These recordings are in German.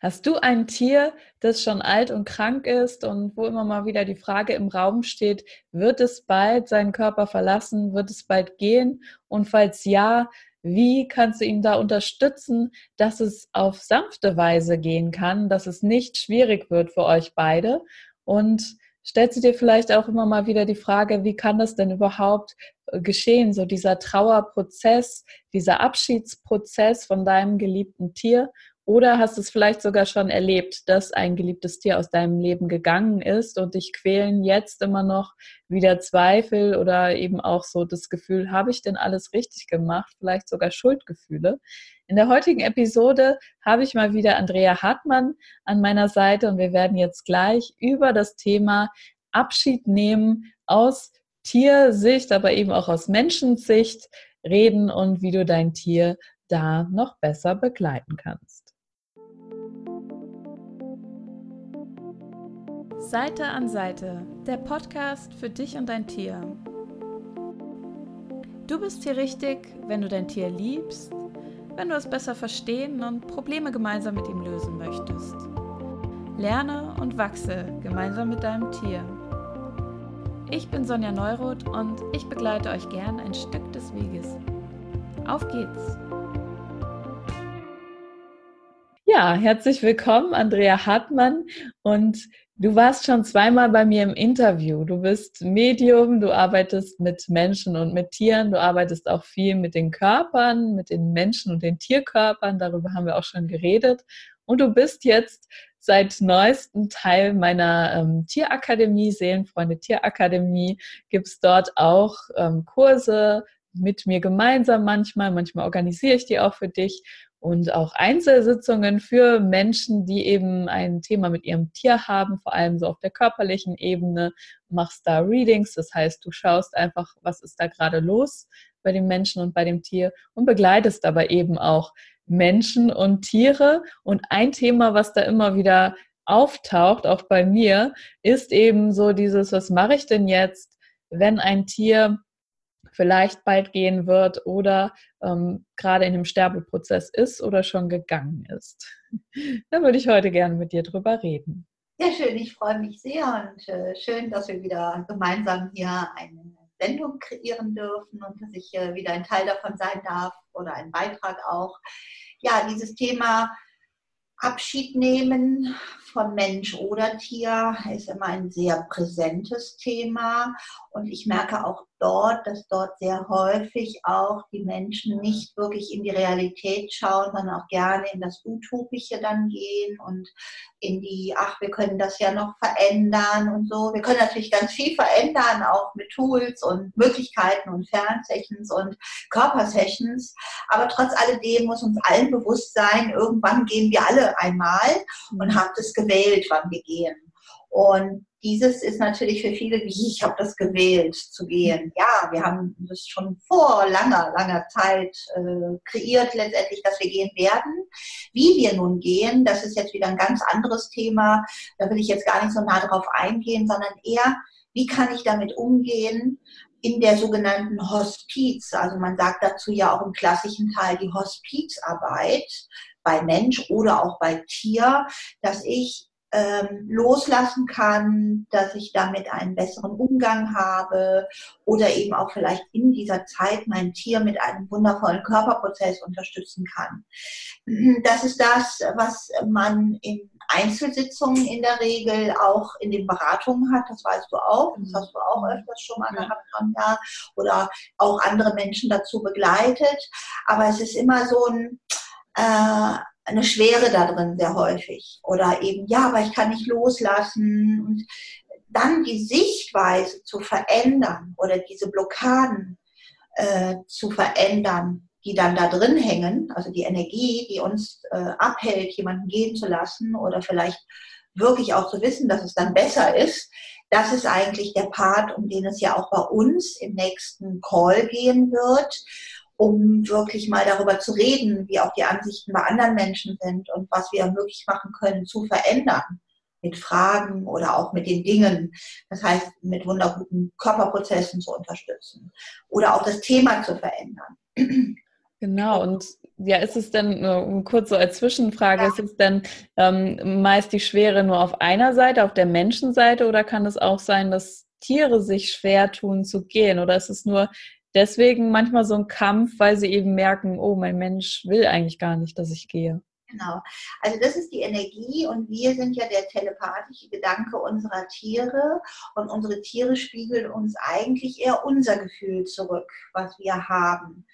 Hast du ein Tier, das schon alt und krank ist und wo immer mal wieder die Frage im Raum steht, wird es bald seinen Körper verlassen, wird es bald gehen? Und falls ja, wie kannst du ihn da unterstützen, dass es auf sanfte Weise gehen kann, dass es nicht schwierig wird für euch beide? Und stellst du dir vielleicht auch immer mal wieder die Frage, wie kann das denn überhaupt äh, geschehen, so dieser Trauerprozess, dieser Abschiedsprozess von deinem geliebten Tier? Oder hast du es vielleicht sogar schon erlebt, dass ein geliebtes Tier aus deinem Leben gegangen ist und dich quälen jetzt immer noch wieder Zweifel oder eben auch so das Gefühl, habe ich denn alles richtig gemacht? Vielleicht sogar Schuldgefühle. In der heutigen Episode habe ich mal wieder Andrea Hartmann an meiner Seite und wir werden jetzt gleich über das Thema Abschied nehmen aus Tiersicht, aber eben auch aus Menschensicht reden und wie du dein Tier da noch besser begleiten kannst. Seite an Seite, der Podcast für dich und dein Tier. Du bist hier richtig, wenn du dein Tier liebst wenn du es besser verstehen und Probleme gemeinsam mit ihm lösen möchtest. Lerne und wachse gemeinsam mit deinem Tier. Ich bin Sonja Neuroth und ich begleite euch gern ein Stück des Weges. Auf geht's! Ja, herzlich willkommen, Andrea Hartmann. Und du warst schon zweimal bei mir im Interview. Du bist Medium, du arbeitest mit Menschen und mit Tieren, du arbeitest auch viel mit den Körpern, mit den Menschen und den Tierkörpern. Darüber haben wir auch schon geredet. Und du bist jetzt seit neuestem Teil meiner ähm, Tierakademie, Seelenfreunde Tierakademie. Gibt es dort auch ähm, Kurse mit mir gemeinsam manchmal. Manchmal organisiere ich die auch für dich und auch Einzelsitzungen für Menschen, die eben ein Thema mit ihrem Tier haben, vor allem so auf der körperlichen Ebene. Machst da Readings, das heißt, du schaust einfach, was ist da gerade los bei dem Menschen und bei dem Tier und begleitest aber eben auch Menschen und Tiere. Und ein Thema, was da immer wieder auftaucht, auch bei mir, ist eben so dieses, was mache ich denn jetzt, wenn ein Tier vielleicht bald gehen wird oder ähm, gerade in dem Sterbeprozess ist oder schon gegangen ist. da würde ich heute gerne mit dir drüber reden. Ja, schön, ich freue mich sehr und äh, schön, dass wir wieder gemeinsam hier eine Sendung kreieren dürfen und dass ich äh, wieder ein Teil davon sein darf oder ein Beitrag auch. Ja, dieses Thema Abschied nehmen von Mensch oder Tier ist immer ein sehr präsentes Thema und ich merke auch dort, dass dort sehr häufig auch die Menschen nicht wirklich in die Realität schauen, sondern auch gerne in das Utopische dann gehen und in die, ach, wir können das ja noch verändern und so. Wir können natürlich ganz viel verändern, auch mit Tools und Möglichkeiten und Fernsessions und Körpersessions. Aber trotz alledem muss uns allen bewusst sein, irgendwann gehen wir alle einmal und haben das gewählt, wann wir gehen. Und dieses ist natürlich für viele wie ich habe das gewählt zu gehen. Ja, wir haben das schon vor langer, langer Zeit äh, kreiert letztendlich, dass wir gehen werden. Wie wir nun gehen, das ist jetzt wieder ein ganz anderes Thema. Da will ich jetzt gar nicht so nah drauf eingehen, sondern eher, wie kann ich damit umgehen, in der sogenannten Hospiz, also man sagt dazu ja auch im klassischen Teil die Hospizarbeit bei Mensch oder auch bei Tier, dass ich ähm, loslassen kann, dass ich damit einen besseren Umgang habe oder eben auch vielleicht in dieser Zeit mein Tier mit einem wundervollen Körperprozess unterstützen kann. Das ist das, was man in Einzelsitzungen in der Regel auch in den Beratungen hat, das weißt du auch, das hast du auch öfters schon mal gehabt, ja, oder auch andere Menschen dazu begleitet. Aber es ist immer so ein, äh, eine Schwere da drin sehr häufig. Oder eben, ja, aber ich kann nicht loslassen. Und dann die Sichtweise zu verändern oder diese Blockaden äh, zu verändern, die dann da drin hängen, also die Energie, die uns äh, abhält, jemanden gehen zu lassen oder vielleicht wirklich auch zu wissen, dass es dann besser ist, das ist eigentlich der Part, um den es ja auch bei uns im nächsten Call gehen wird um wirklich mal darüber zu reden, wie auch die Ansichten bei anderen Menschen sind und was wir möglich machen können zu verändern mit Fragen oder auch mit den Dingen. Das heißt, mit wunderguten Körperprozessen zu unterstützen oder auch das Thema zu verändern. Genau, und ja, ist es denn, kurz so als Zwischenfrage, ja. ist es denn ähm, meist die Schwere nur auf einer Seite, auf der Menschenseite, oder kann es auch sein, dass Tiere sich schwer tun zu gehen? Oder ist es nur deswegen manchmal so ein Kampf, weil sie eben merken, oh, mein Mensch will eigentlich gar nicht, dass ich gehe? Genau. Also das ist die Energie und wir sind ja der telepathische Gedanke unserer Tiere und unsere Tiere spiegeln uns eigentlich eher unser Gefühl zurück, was wir haben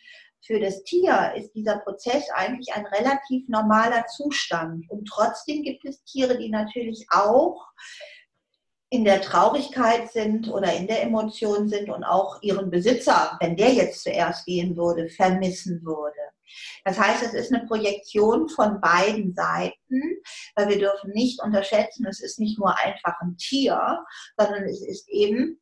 für das Tier ist dieser Prozess eigentlich ein relativ normaler Zustand. Und trotzdem gibt es Tiere, die natürlich auch in der Traurigkeit sind oder in der Emotion sind und auch ihren Besitzer, wenn der jetzt zuerst gehen würde, vermissen würde. Das heißt, es ist eine Projektion von beiden Seiten, weil wir dürfen nicht unterschätzen, es ist nicht nur einfach ein Tier, sondern es ist eben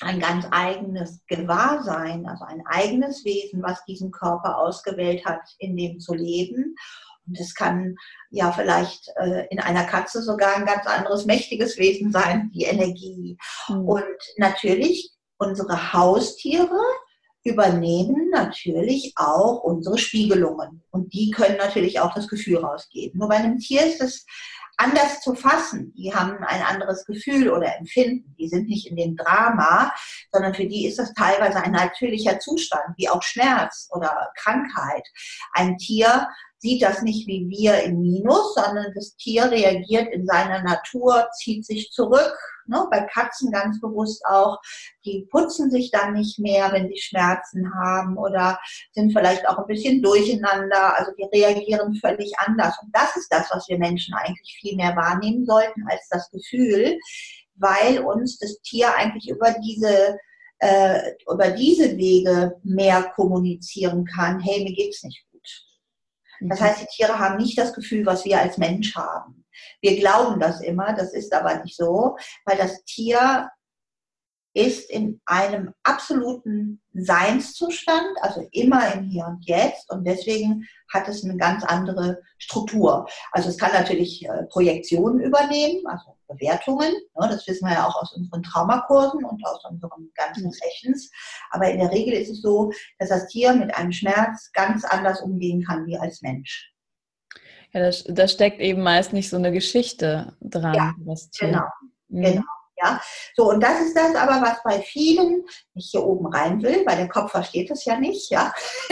ein ganz eigenes Gewahrsein, also ein eigenes Wesen, was diesen Körper ausgewählt hat, in dem zu leben. Und es kann ja vielleicht äh, in einer Katze sogar ein ganz anderes mächtiges Wesen sein, die Energie. Mhm. Und natürlich unsere Haustiere übernehmen natürlich auch unsere Spiegelungen. Und die können natürlich auch das Gefühl rausgeben. Nur bei einem Tier ist es anders zu fassen. Die haben ein anderes Gefühl oder Empfinden. Die sind nicht in dem Drama, sondern für die ist das teilweise ein natürlicher Zustand, wie auch Schmerz oder Krankheit. Ein Tier sieht das nicht wie wir im Minus, sondern das Tier reagiert in seiner Natur, zieht sich zurück. Ne? Bei Katzen ganz bewusst auch, die putzen sich dann nicht mehr, wenn sie Schmerzen haben oder sind vielleicht auch ein bisschen durcheinander. Also die reagieren völlig anders. Und das ist das, was wir Menschen eigentlich viel mehr wahrnehmen sollten als das Gefühl, weil uns das Tier eigentlich über diese äh, über diese Wege mehr kommunizieren kann, hey, mir geht's nicht das mhm. heißt, die Tiere haben nicht das Gefühl, was wir als Mensch haben. Wir glauben das immer, das ist aber nicht so, weil das Tier ist in einem absoluten Seinszustand, also immer im Hier und Jetzt und deswegen hat es eine ganz andere Struktur. Also es kann natürlich äh, Projektionen übernehmen, also Bewertungen, ne, das wissen wir ja auch aus unseren Traumakursen und aus unseren ganzen Sessions, aber in der Regel ist es so, dass das Tier mit einem Schmerz ganz anders umgehen kann wie als Mensch. Ja, da, da steckt eben meist nicht so eine Geschichte dran. Ja, das Tier. genau, mhm. genau. Ja, so und das ist das aber, was bei vielen nicht hier oben rein will, weil der Kopf versteht es ja nicht, ja.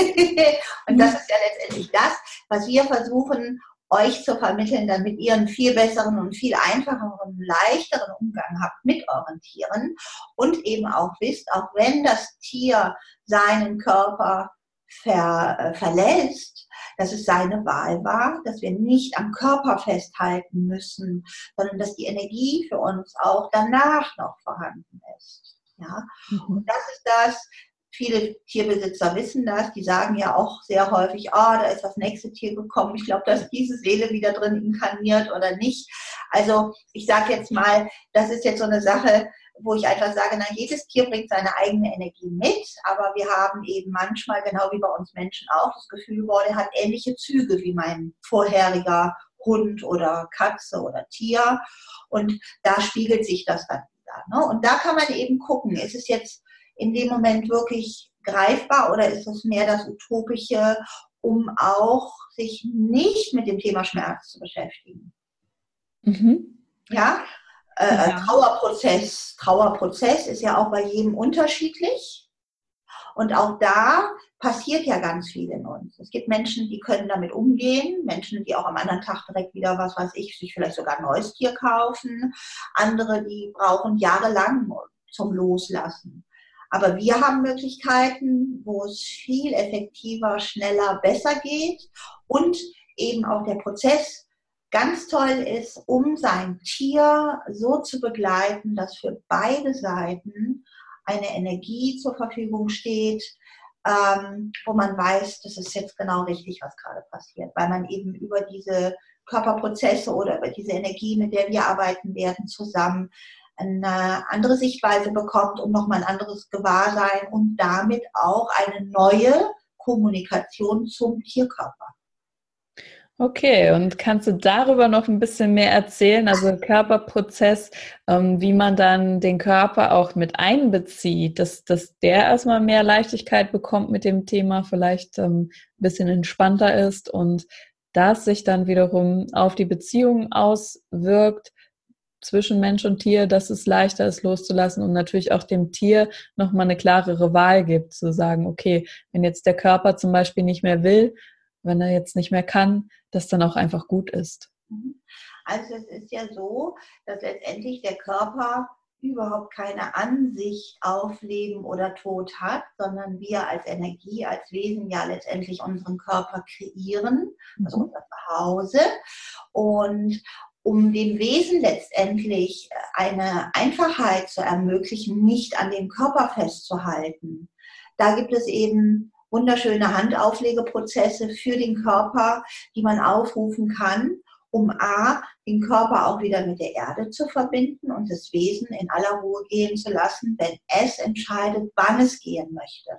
und das ist ja letztendlich das, was wir versuchen euch zu vermitteln, damit ihr einen viel besseren und viel einfacheren, leichteren Umgang habt mit euren Tieren. Und eben auch wisst, auch wenn das Tier seinen Körper ver, äh, verlässt, dass es seine Wahl war, dass wir nicht am Körper festhalten müssen, sondern dass die Energie für uns auch danach noch vorhanden ist. Ja, mhm. und das ist das, viele Tierbesitzer wissen das, die sagen ja auch sehr häufig, ah, oh, da ist das nächste Tier gekommen, ich glaube, dass diese Seele wieder drin inkarniert oder nicht. Also ich sage jetzt mal, das ist jetzt so eine Sache, wo ich einfach sage, na, jedes Tier bringt seine eigene Energie mit, aber wir haben eben manchmal, genau wie bei uns Menschen auch, das Gefühl, boah, der hat ähnliche Züge wie mein vorheriger Hund oder Katze oder Tier. Und da spiegelt sich das dann wieder. Ne? Und da kann man eben gucken, ist es jetzt in dem Moment wirklich greifbar oder ist es mehr das Utopische, um auch sich nicht mit dem Thema Schmerz zu beschäftigen? Mhm. Ja, äh, ja. Trauerprozess. Trauerprozess ist ja auch bei jedem unterschiedlich. Und auch da passiert ja ganz viel in uns. Es gibt Menschen, die können damit umgehen, Menschen, die auch am anderen Tag direkt wieder, was weiß ich, sich vielleicht sogar ein neues Tier kaufen. Andere, die brauchen jahrelang zum Loslassen. Aber wir haben Möglichkeiten, wo es viel effektiver, schneller, besser geht und eben auch der Prozess ganz toll ist, um sein Tier so zu begleiten, dass für beide Seiten eine Energie zur Verfügung steht, ähm, wo man weiß, das ist jetzt genau richtig, was gerade passiert, weil man eben über diese Körperprozesse oder über diese Energie, mit der wir arbeiten werden, zusammen eine andere Sichtweise bekommt und nochmal ein anderes Gewahrsein und damit auch eine neue Kommunikation zum Tierkörper. Okay, und kannst du darüber noch ein bisschen mehr erzählen? Also Körperprozess, ähm, wie man dann den Körper auch mit einbezieht, dass, dass der erstmal mehr Leichtigkeit bekommt mit dem Thema, vielleicht ähm, ein bisschen entspannter ist und das sich dann wiederum auf die Beziehung auswirkt zwischen Mensch und Tier, dass es leichter ist loszulassen und natürlich auch dem Tier nochmal eine klarere Wahl gibt, zu sagen, okay, wenn jetzt der Körper zum Beispiel nicht mehr will, wenn er jetzt nicht mehr kann, das dann auch einfach gut ist. Mhm. Also es ist ja so, dass letztendlich der Körper überhaupt keine Ansicht auf Leben oder Tod hat, sondern wir als Energie, als Wesen ja letztendlich unseren Körper kreieren, also mhm. unser Zuhause. Und um dem Wesen letztendlich eine Einfachheit zu ermöglichen, nicht an dem Körper festzuhalten, da gibt es eben wunderschöne Handauflegeprozesse für den Körper, die man aufrufen kann, um A, den Körper auch wieder mit der Erde zu verbinden und das Wesen in aller Ruhe gehen zu lassen, wenn es entscheidet, wann es gehen möchte.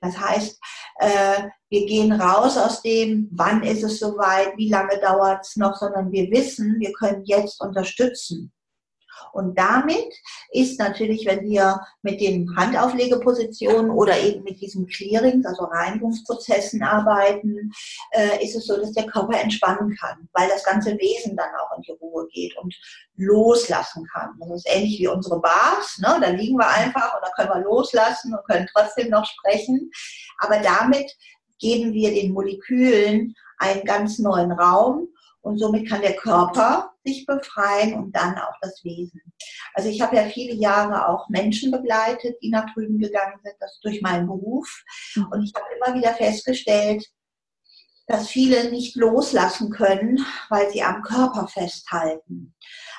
Das heißt, äh, wir gehen raus aus dem, wann ist es soweit, wie lange dauert es noch, sondern wir wissen, wir können jetzt unterstützen. Und damit ist natürlich, wenn wir mit den Handauflegepositionen oder eben mit diesem Clearing, also Reinigungsprozessen arbeiten, äh, ist es so, dass der Körper entspannen kann, weil das ganze Wesen dann auch in die Ruhe geht und loslassen kann. Das ist ähnlich wie unsere Bars, ne? da liegen wir einfach und da können wir loslassen und können trotzdem noch sprechen. Aber damit geben wir den Molekülen einen ganz neuen Raum und somit kann der Körper sich befreien und dann auch das Wesen. Also ich habe ja viele Jahre auch Menschen begleitet, die nach drüben gegangen sind, das durch meinen Beruf. Mhm. Und ich habe immer wieder festgestellt, dass viele nicht loslassen können, weil sie am Körper festhalten.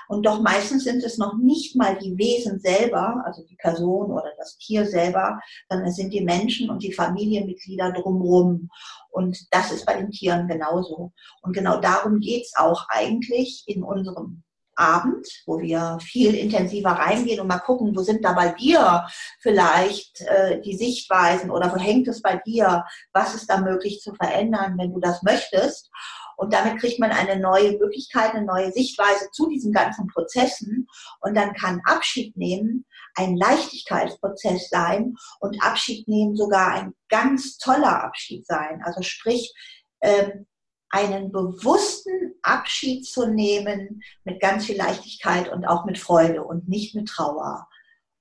Und doch meistens sind es noch nicht mal die Wesen selber, also die Person oder das Tier selber, sondern es sind die Menschen und die Familienmitglieder drumherum. Und das ist bei den Tieren genauso. Und genau darum geht es auch eigentlich in unserem Abend, wo wir viel intensiver reingehen und mal gucken, wo sind da bei dir vielleicht äh, die Sichtweisen oder wo hängt es bei dir, was ist da möglich zu verändern, wenn du das möchtest. Und damit kriegt man eine neue Möglichkeit, eine neue Sichtweise zu diesen ganzen Prozessen. Und dann kann Abschied nehmen ein Leichtigkeitsprozess sein und Abschied nehmen sogar ein ganz toller Abschied sein. Also sprich, ähm, einen bewussten Abschied zu nehmen mit ganz viel Leichtigkeit und auch mit Freude und nicht mit Trauer.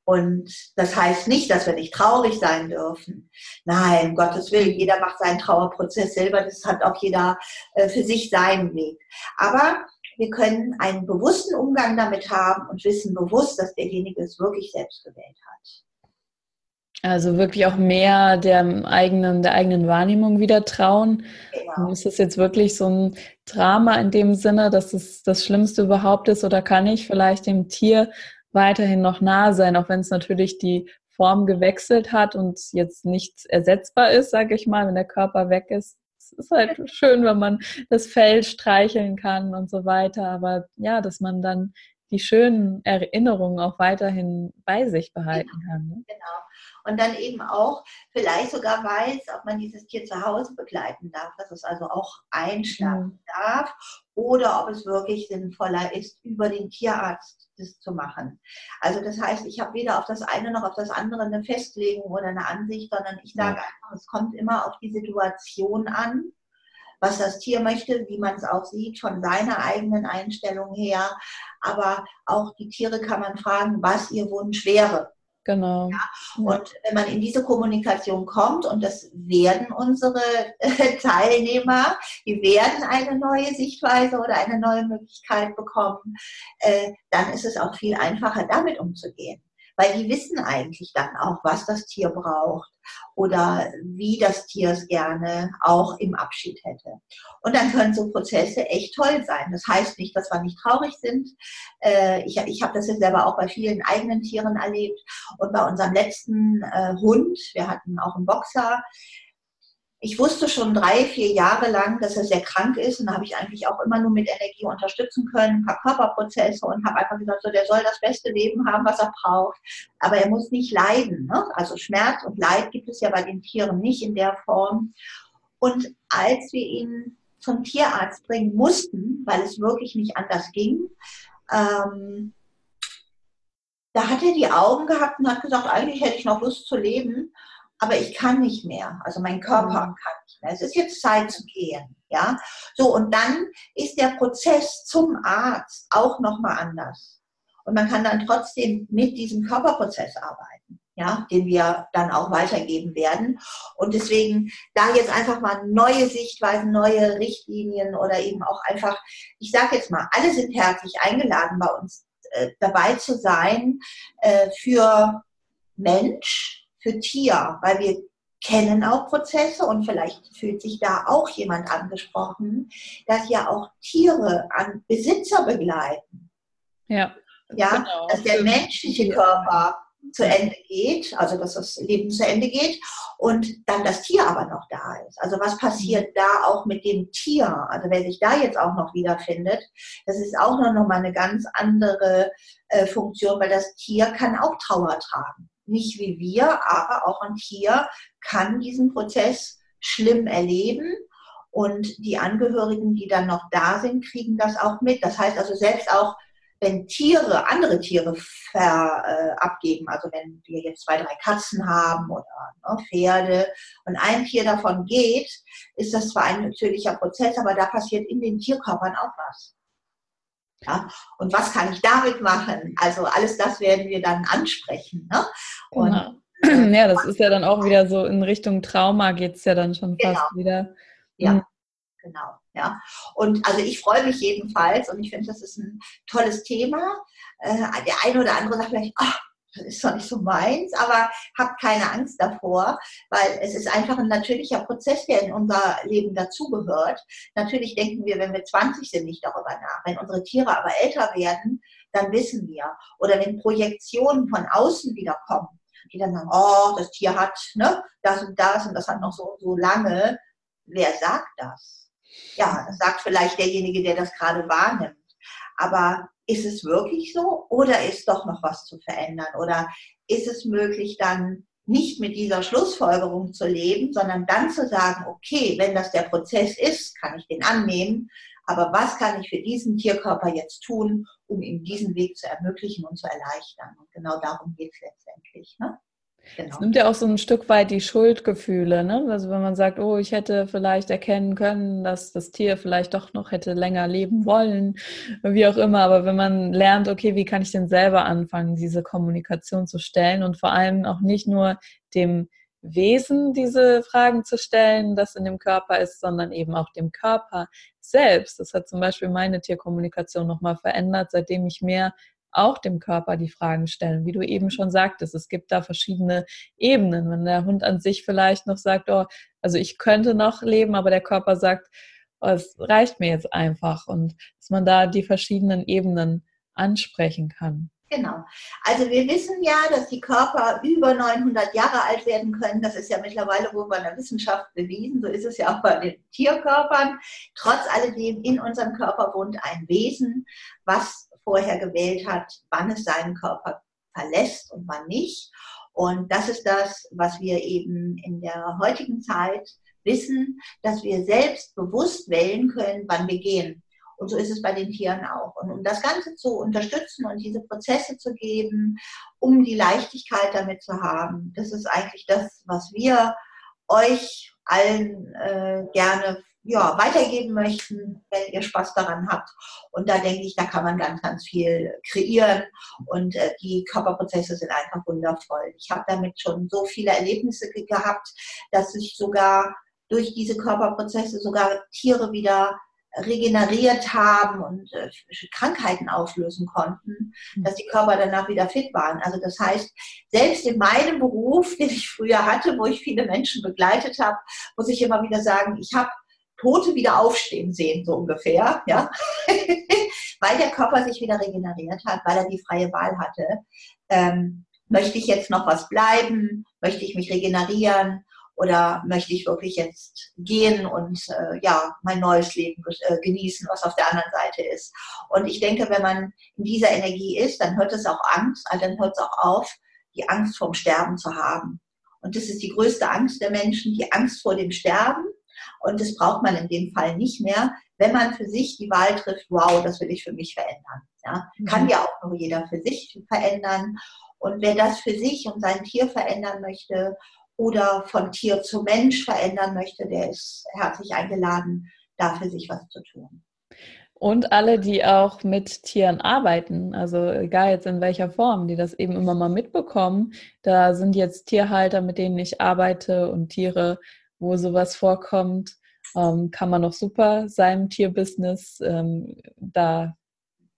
Und das heißt nicht, dass wir nicht traurig sein dürfen. Nein, Gottes Willen, jeder macht seinen Trauerprozess selber. Das hat auch jeder äh, für sich seinen Weg. Aber wir können einen bewussten Umgang damit haben und wissen bewusst, dass derjenige es wirklich selbst gewählt hat. Also wirklich auch mehr der eigenen, der eigenen Wahrnehmung wieder trauen. Genau. Ist das jetzt wirklich so ein Drama in dem Sinne, dass es das Schlimmste überhaupt ist oder kann ich vielleicht dem Tier weiterhin noch nah sein, auch wenn es natürlich die Form gewechselt hat und jetzt nichts ersetzbar ist, sage ich mal, wenn der Körper weg ist. Es ist halt schön, wenn man das Fell streicheln kann und so weiter, aber ja, dass man dann die schönen Erinnerungen auch weiterhin bei sich behalten genau, kann. Ne? Genau. Und dann eben auch vielleicht sogar weiß, ob man dieses Tier zu Hause begleiten darf, dass es also auch einschlafen mhm. darf oder ob es wirklich sinnvoller ist, über den Tierarzt das zu machen. Also das heißt, ich habe weder auf das eine noch auf das andere eine Festlegung oder eine Ansicht, sondern ich sage einfach, es kommt immer auf die Situation an was das Tier möchte, wie man es auch sieht, von seiner eigenen Einstellung her. Aber auch die Tiere kann man fragen, was ihr Wunsch wäre. Genau. Ja? Und wenn man in diese Kommunikation kommt, und das werden unsere Teilnehmer, die werden eine neue Sichtweise oder eine neue Möglichkeit bekommen, äh, dann ist es auch viel einfacher, damit umzugehen weil die wissen eigentlich dann auch, was das Tier braucht oder wie das Tier es gerne auch im Abschied hätte. Und dann können so Prozesse echt toll sein. Das heißt nicht, dass wir nicht traurig sind. Äh, ich, ich habe das ja selber auch bei vielen eigenen Tieren erlebt und bei unserem letzten äh, Hund, wir hatten auch einen Boxer, ich wusste schon drei, vier Jahre lang, dass er sehr krank ist und habe ich eigentlich auch immer nur mit Energie unterstützen können, ein paar Körperprozesse und habe einfach gesagt, so, der soll das beste Leben haben, was er braucht, aber er muss nicht leiden. Ne? Also Schmerz und Leid gibt es ja bei den Tieren nicht in der Form. Und als wir ihn zum Tierarzt bringen mussten, weil es wirklich nicht anders ging, ähm, da hat er die Augen gehabt und hat gesagt, eigentlich hätte ich noch Lust zu leben, aber ich kann nicht mehr. Also mein Körper mhm. kann nicht mehr. Es ist jetzt Zeit zu gehen. Ja, so und dann ist der Prozess zum Arzt auch noch mal anders. Und man kann dann trotzdem mit diesem Körperprozess arbeiten, ja, den wir dann auch weitergeben werden. Und deswegen da jetzt einfach mal neue Sichtweisen, neue Richtlinien oder eben auch einfach, ich sage jetzt mal, alle sind herzlich eingeladen bei uns äh, dabei zu sein äh, für Mensch, für Tier, weil wir kennen auch Prozesse und vielleicht fühlt sich da auch jemand angesprochen, dass ja auch Tiere an Besitzer begleiten. Ja. Ja, genau. dass der menschliche Körper zu Ende geht, also dass das Leben zu Ende geht und dann das Tier aber noch da ist. Also was passiert da auch mit dem Tier? Also wer sich da jetzt auch noch wiederfindet, das ist auch noch mal eine ganz andere äh, Funktion, weil das Tier kann auch Trauer tragen. Nicht wie wir, aber auch ein Tier kann diesen Prozess schlimm erleben und die Angehörigen, die dann noch da sind, kriegen das auch mit. Das heißt also selbst auch wenn Tiere, andere Tiere ver, äh, abgeben, also wenn wir jetzt zwei, drei Katzen haben oder ne, Pferde und ein Tier davon geht, ist das zwar ein natürlicher Prozess, aber da passiert in den Tierkörpern auch was. Ja? Und was kann ich damit machen? Also alles das werden wir dann ansprechen. Ne? Und, genau. Ja, das ist ja dann auch wieder so in Richtung Trauma geht es ja dann schon fast genau. wieder. Ja, mhm. genau. Ja? Und also ich freue mich jedenfalls und ich finde, das ist ein tolles Thema. Äh, der eine oder andere sagt vielleicht, ach, das ist doch nicht so meins, aber habt keine Angst davor, weil es ist einfach ein natürlicher Prozess, der in unser Leben dazugehört. Natürlich denken wir, wenn wir 20 sind, nicht darüber nach. Wenn unsere Tiere aber älter werden, dann wissen wir. Oder wenn Projektionen von außen wieder kommen, die dann sagen, oh, das Tier hat ne, das und das und das hat noch so so lange. Wer sagt das? Ja, das sagt vielleicht derjenige, der das gerade wahrnimmt. Aber ist es wirklich so oder ist doch noch was zu verändern? Oder ist es möglich, dann nicht mit dieser Schlussfolgerung zu leben, sondern dann zu sagen, okay, wenn das der Prozess ist, kann ich den annehmen, aber was kann ich für diesen Tierkörper jetzt tun, um ihm diesen Weg zu ermöglichen und zu erleichtern? Und genau darum geht es letztendlich. Ne? Genau. Es nimmt ja auch so ein Stück weit die Schuldgefühle, ne? Also wenn man sagt, oh, ich hätte vielleicht erkennen können, dass das Tier vielleicht doch noch hätte länger leben wollen, wie auch immer. Aber wenn man lernt, okay, wie kann ich denn selber anfangen, diese Kommunikation zu stellen und vor allem auch nicht nur dem Wesen diese Fragen zu stellen, das in dem Körper ist, sondern eben auch dem Körper selbst. Das hat zum Beispiel meine Tierkommunikation nochmal verändert, seitdem ich mehr auch dem Körper die Fragen stellen. Wie du eben schon sagtest, es gibt da verschiedene Ebenen. Wenn der Hund an sich vielleicht noch sagt, oh, also ich könnte noch leben, aber der Körper sagt, oh, es reicht mir jetzt einfach. Und dass man da die verschiedenen Ebenen ansprechen kann. Genau. Also wir wissen ja, dass die Körper über 900 Jahre alt werden können. Das ist ja mittlerweile wohl bei der Wissenschaft bewiesen. So ist es ja auch bei den Tierkörpern. Trotz alledem in unserem Körper wohnt ein Wesen, was vorher gewählt hat, wann es seinen Körper verlässt und wann nicht. Und das ist das, was wir eben in der heutigen Zeit wissen, dass wir selbst bewusst wählen können, wann wir gehen. Und so ist es bei den Tieren auch. Und um das Ganze zu unterstützen und diese Prozesse zu geben, um die Leichtigkeit damit zu haben, das ist eigentlich das, was wir euch allen äh, gerne ja, weitergeben möchten, wenn ihr Spaß daran habt. Und da denke ich, da kann man ganz, ganz viel kreieren und äh, die Körperprozesse sind einfach wundervoll. Ich habe damit schon so viele Erlebnisse gehabt, dass ich sogar durch diese Körperprozesse sogar Tiere wieder regeneriert haben und äh, Krankheiten auslösen konnten, mhm. dass die Körper danach wieder fit waren. Also das heißt, selbst in meinem Beruf, den ich früher hatte, wo ich viele Menschen begleitet habe, muss ich immer wieder sagen, ich habe Tote wieder aufstehen sehen, so ungefähr, ja, weil der Körper sich wieder regeneriert hat, weil er die freie Wahl hatte. Ähm, möchte ich jetzt noch was bleiben? Möchte ich mich regenerieren? Oder möchte ich wirklich jetzt gehen und äh, ja mein neues Leben äh, genießen, was auf der anderen Seite ist? Und ich denke, wenn man in dieser Energie ist, dann hört es auch Angst, also dann hört es auch auf, die Angst vorm Sterben zu haben. Und das ist die größte Angst der Menschen, die Angst vor dem Sterben Und das braucht man in dem Fall nicht mehr, wenn man für sich die Wahl trifft, wow, das will ich für mich verändern. Ja? Mhm. Kann ja auch nur jeder für sich verändern. Und wer das für sich und sein Tier verändern möchte oder von Tier zu Mensch verändern möchte, der ist herzlich eingeladen, dafür sich was zu tun. Und alle, die auch mit Tieren arbeiten, also egal jetzt in welcher Form, die das eben immer mal mitbekommen. Da sind jetzt Tierhalter, mit denen ich arbeite und Tiere, wo sowas vorkommt, ähm, kann man noch super seinem Tierbusiness ähm, da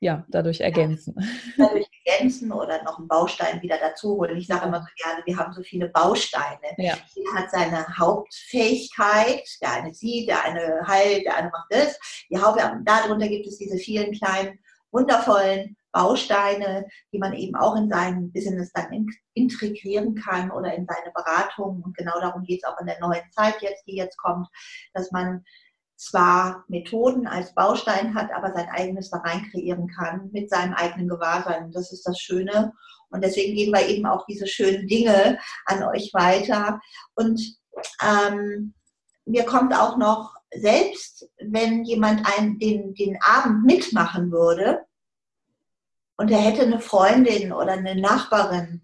ja, dadurch ergänzen. Dadurch ergänzen oder noch einen Baustein wieder dazu holen. Ich sage immer so gerne, wir haben so viele Bausteine. Ja. Jeder hat seine Hauptfähigkeit, der eine sieht, der eine heilt, der eine macht das. Die Haupt darunter gibt es diese vielen kleinen, wundervollen Bausteine, die man eben auch in sein Business dann integrieren kann oder in seine Beratung. Und genau darum geht es auch in der neuen Zeit jetzt, die jetzt kommt, dass man zwar Methoden als Baustein hat, aber sein eigenes da rein kreieren kann mit seinem eigenen Gewahrsein. Das ist das Schöne. Und deswegen geben wir eben auch diese schönen Dinge an euch weiter. Und ähm, mir kommt auch noch, selbst wenn jemand einen, den, den Abend mitmachen würde und er hätte eine Freundin oder eine Nachbarin,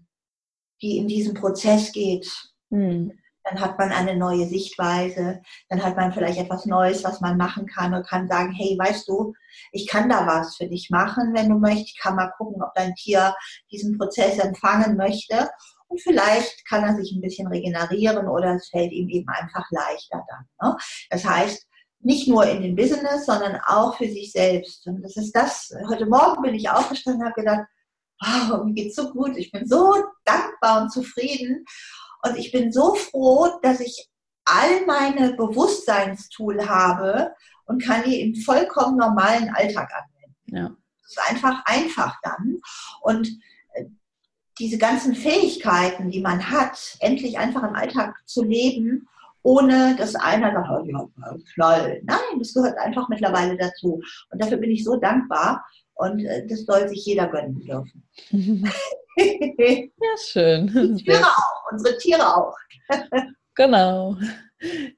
die in diesen Prozess geht, hm dann hat man eine neue Sichtweise, dann hat man vielleicht etwas Neues, was man machen kann und kann sagen, hey, weißt du, ich kann da was für dich machen, wenn du möchtest. Ich kann mal gucken, ob dein Tier diesen Prozess empfangen möchte. Und vielleicht kann er sich ein bisschen regenerieren oder es fällt ihm eben einfach leichter dann. Ne? Das heißt, nicht nur in dem Business, sondern auch für sich selbst. Und das ist das, heute Morgen bin ich aufgestanden und habe gedacht, wow, mir geht's so gut, ich bin so dankbar und zufrieden. Und ich bin so froh, dass ich all meine Bewusstseinstool habe und kann die im vollkommen normalen Alltag anwenden. Ja. Das ist einfach einfach dann. Und äh, diese ganzen Fähigkeiten, die man hat, endlich einfach im Alltag zu leben, ohne dass einer sagt, oh, ja, Knall. Nein, das gehört einfach mittlerweile dazu. Und dafür bin ich so dankbar. Und äh, das soll sich jeder gönnen dürfen. ja, schön. Die Tiere auch, unsere Tiere auch. genau.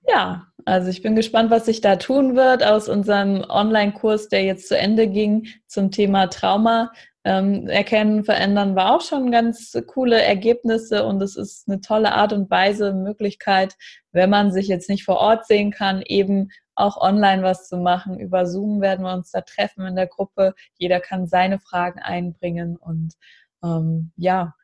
Ja, also ich bin gespannt, was sich da tun wird aus unserem Online-Kurs, der jetzt zu Ende ging zum Thema Trauma. Ähm, erkennen, verändern war auch schon ganz coole Ergebnisse und es ist eine tolle Art und Weise, Möglichkeit, wenn man sich jetzt nicht vor Ort sehen kann, eben auch online was zu machen. Über Zoom werden wir uns da treffen in der Gruppe. Jeder kann seine Fragen einbringen und ähm, ja,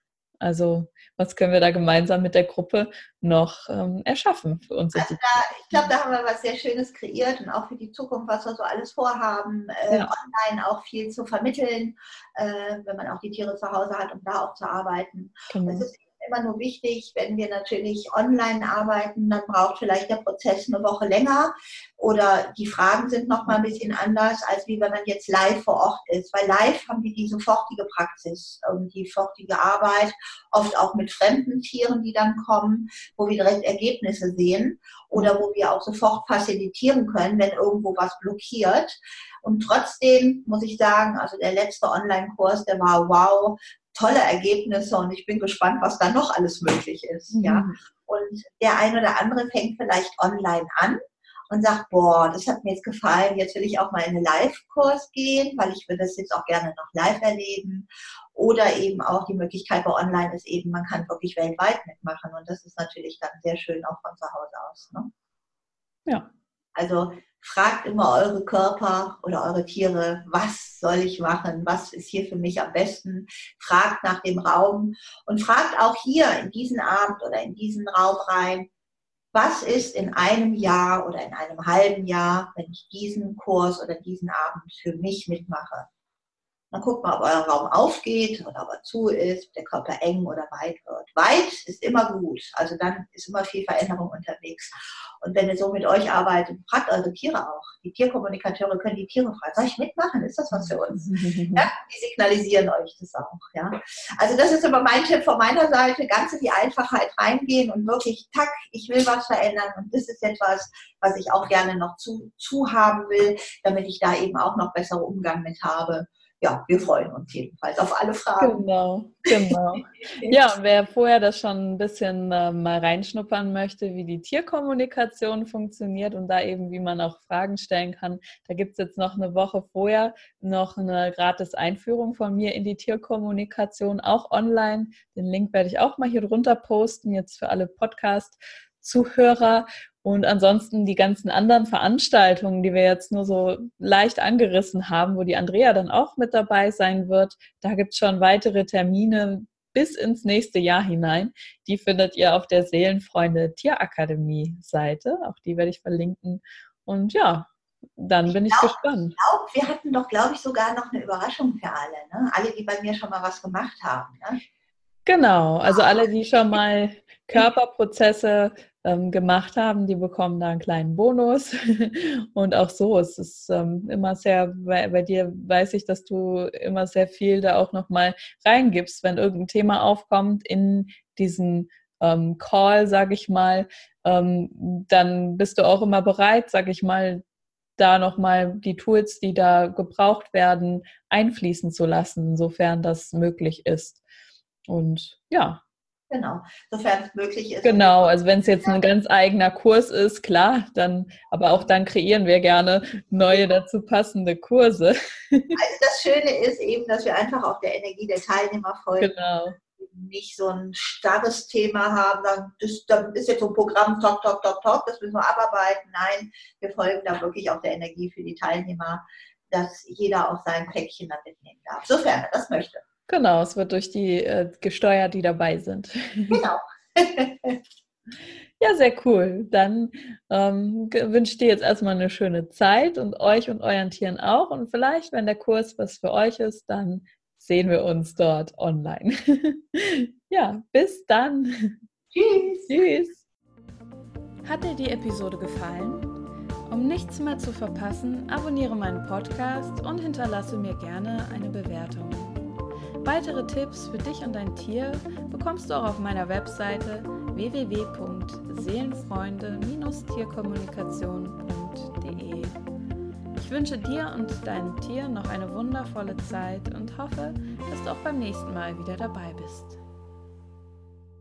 also was können wir da gemeinsam mit der Gruppe noch ähm, erschaffen für uns? Also da, ich glaube, da haben wir was sehr Schönes kreiert und auch für die Zukunft, was wir so alles vorhaben, äh, ja. online auch viel zu vermitteln, äh, wenn man auch die Tiere zu Hause hat, um da auch zu arbeiten. Genau. Es ist immer nur wichtig, wenn wir natürlich online arbeiten, dann braucht vielleicht der Prozess eine Woche länger oder die Fragen sind noch mal ein bisschen anders, als wie wenn man jetzt live vor Ort ist. Weil live haben wir die sofortige Praxis und die sofortige Arbeit, oft auch mit fremden Tieren, die dann kommen, wo wir direkt Ergebnisse sehen oder wo wir auch sofort facilitieren können, wenn irgendwo was blockiert. Und trotzdem muss ich sagen, also der letzte Online-Kurs, der war wow, tolle Ergebnisse und ich bin gespannt, was da noch alles möglich ist. Mhm. Ja. Und der eine oder andere fängt vielleicht online an und sagt, boah, das hat mir jetzt gefallen, jetzt will ich auch mal in einen Live-Kurs gehen, weil ich will das jetzt auch gerne noch live erleben. Oder eben auch die Möglichkeit bei Online ist eben, man kann wirklich weltweit mitmachen und das ist natürlich dann sehr schön auch von zu Hause aus. Ne? Ja. Also fragt immer eure Körper oder eure Tiere, was soll ich machen, was ist hier für mich am besten, fragt nach dem Raum und fragt auch hier in diesen Abend oder in diesen Raum rein, was ist in einem Jahr oder in einem halben Jahr, wenn ich diesen Kurs oder diesen Abend für mich mitmache. Dann guckt mal, ob euer Raum aufgeht oder ob er zu ist, ob der Körper eng oder weit wird. Weit ist immer gut, also dann ist immer viel Veränderung unterwegs. Und wenn ihr so mit euch arbeitet, fragt eure Tiere auch. Die Tierkommunikateure können die Tiere fragen, soll ich mitmachen? Ist das was für uns? ja, die signalisieren euch das auch. Ja? Also das ist immer mein Tipp von meiner Seite, ganz in die Einfachheit reingehen und wirklich, tack, ich will was verändern und das ist etwas, was ich auch gerne noch zu, zu haben will, damit ich da eben auch noch besseren Umgang mit habe ja, wir freuen uns jedenfalls auf alle Fragen. Genau, genau. ja, wer vorher das schon ein bisschen äh, mal reinschnuppern möchte, wie die Tierkommunikation funktioniert und da eben, wie man auch Fragen stellen kann, da gibt es jetzt noch eine Woche vorher noch eine gratis Einführung von mir in die Tierkommunikation, auch online. Den Link werde ich auch mal hier drunter posten, jetzt für alle Podcast-Zuhörer. Und ansonsten die ganzen anderen Veranstaltungen, die wir jetzt nur so leicht angerissen haben, wo die Andrea dann auch mit dabei sein wird, da gibt es schon weitere Termine bis ins nächste Jahr hinein. Die findet ihr auf der Seelenfreunde Tierakademie Seite. Auch die werde ich verlinken. Und ja, dann bin ich, glaub, ich gespannt. Ich glaube, wir hatten doch, glaube ich, sogar noch eine Überraschung für alle. Ne? Alle, die bei mir schon mal was gemacht haben. Ne? Genau, also alle, die schon mal Körperprozesse ähm, gemacht haben, die bekommen da einen kleinen Bonus. Und auch so, es ist ähm, immer sehr, bei, bei, dir weiß ich, dass du immer sehr viel da auch nochmal reingibst, wenn irgendein Thema aufkommt in diesen ähm, Call, sag ich mal, ähm, dann bist du auch immer bereit, sag ich mal, da nochmal die Tools, die da gebraucht werden, einfließen zu lassen, sofern das möglich ist. Und ja, Genau, sofern es möglich ist. Genau, also wenn es jetzt ein ganz eigener Kurs ist, klar, dann, aber auch dann kreieren wir gerne neue dazu passende Kurse. Also das Schöne ist eben, dass wir einfach auf der Energie der Teilnehmer folgen. Genau. Nicht so ein starres Thema haben, dann, das, dann ist jetzt so ein Programm, talk, talk, talk, talk, das müssen wir abarbeiten. Nein, wir folgen da wirklich auf der Energie für die Teilnehmer, dass jeder auch sein Päckchen dann mitnehmen darf, sofern er das möchte. Genau, es wird durch die äh, gesteuert, die dabei sind. Genau. ja, sehr cool. Dann ähm, wünsche ich dir jetzt erstmal eine schöne Zeit und euch und euren Tieren auch. Und vielleicht, wenn der Kurs was für euch ist, dann sehen wir uns dort online. ja, bis dann. Tschüss. Tschüss. Hat dir die Episode gefallen? Um nichts mehr zu verpassen, abonniere meinen Podcast und hinterlasse mir gerne eine Bewertung. Weitere Tipps für dich und dein Tier bekommst du auch auf meiner Webseite www.seelenfreunde-tierkommunikation.de. Ich wünsche dir und deinem Tier noch eine wundervolle Zeit und hoffe, dass du auch beim nächsten Mal wieder dabei bist.